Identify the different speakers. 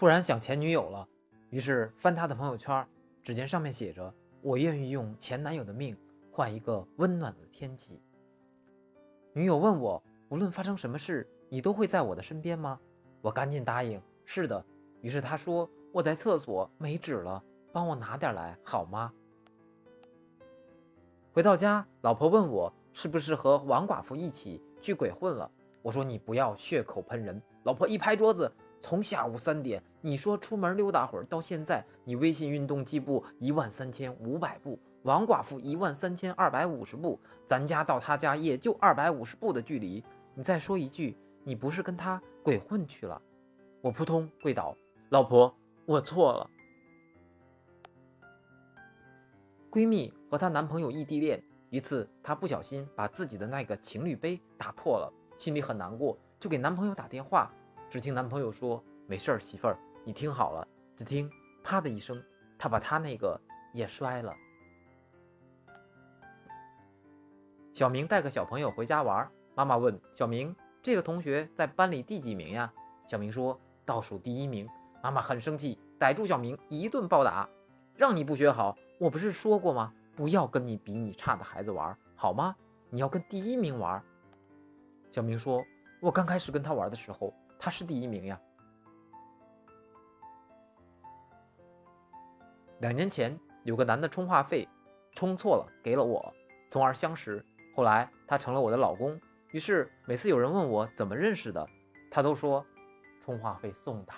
Speaker 1: 突然想前女友了，于是翻她的朋友圈，只见上面写着：“我愿意用前男友的命换一个温暖的天气。”女友问我：“无论发生什么事，你都会在我的身边吗？”我赶紧答应：“是的。”于是她说：“我在厕所没纸了，帮我拿点来好吗？”回到家，老婆问我是不是和王寡妇一起去鬼混了。我说：“你不要血口喷人。”老婆一拍桌子。从下午三点，你说出门溜达会儿，到现在，你微信运动计步一万三千五百步，王寡妇一万三千二百五十步，咱家到他家也就二百五十步的距离。你再说一句，你不是跟他鬼混去了？我扑通跪倒，老婆，我错了。闺蜜和她男朋友异地恋，一次她不小心把自己的那个情侣杯打破了，心里很难过，就给男朋友打电话。只听男朋友说：“没事儿，媳妇儿，你听好了。”只听“啪”的一声，他把他那个也摔了。小明带个小朋友回家玩，妈妈问小明：“这个同学在班里第几名呀？”小明说：“倒数第一名。”妈妈很生气，逮住小明一顿暴打：“让你不学好，我不是说过吗？不要跟你比你差的孩子玩，好吗？你要跟第一名玩。”小明说：“我刚开始跟他玩的时候。”他是第一名呀。两年前有个男的充话费充错了给了我，从而相识。后来他成了我的老公。于是每次有人问我怎么认识的，他都说充话费送的。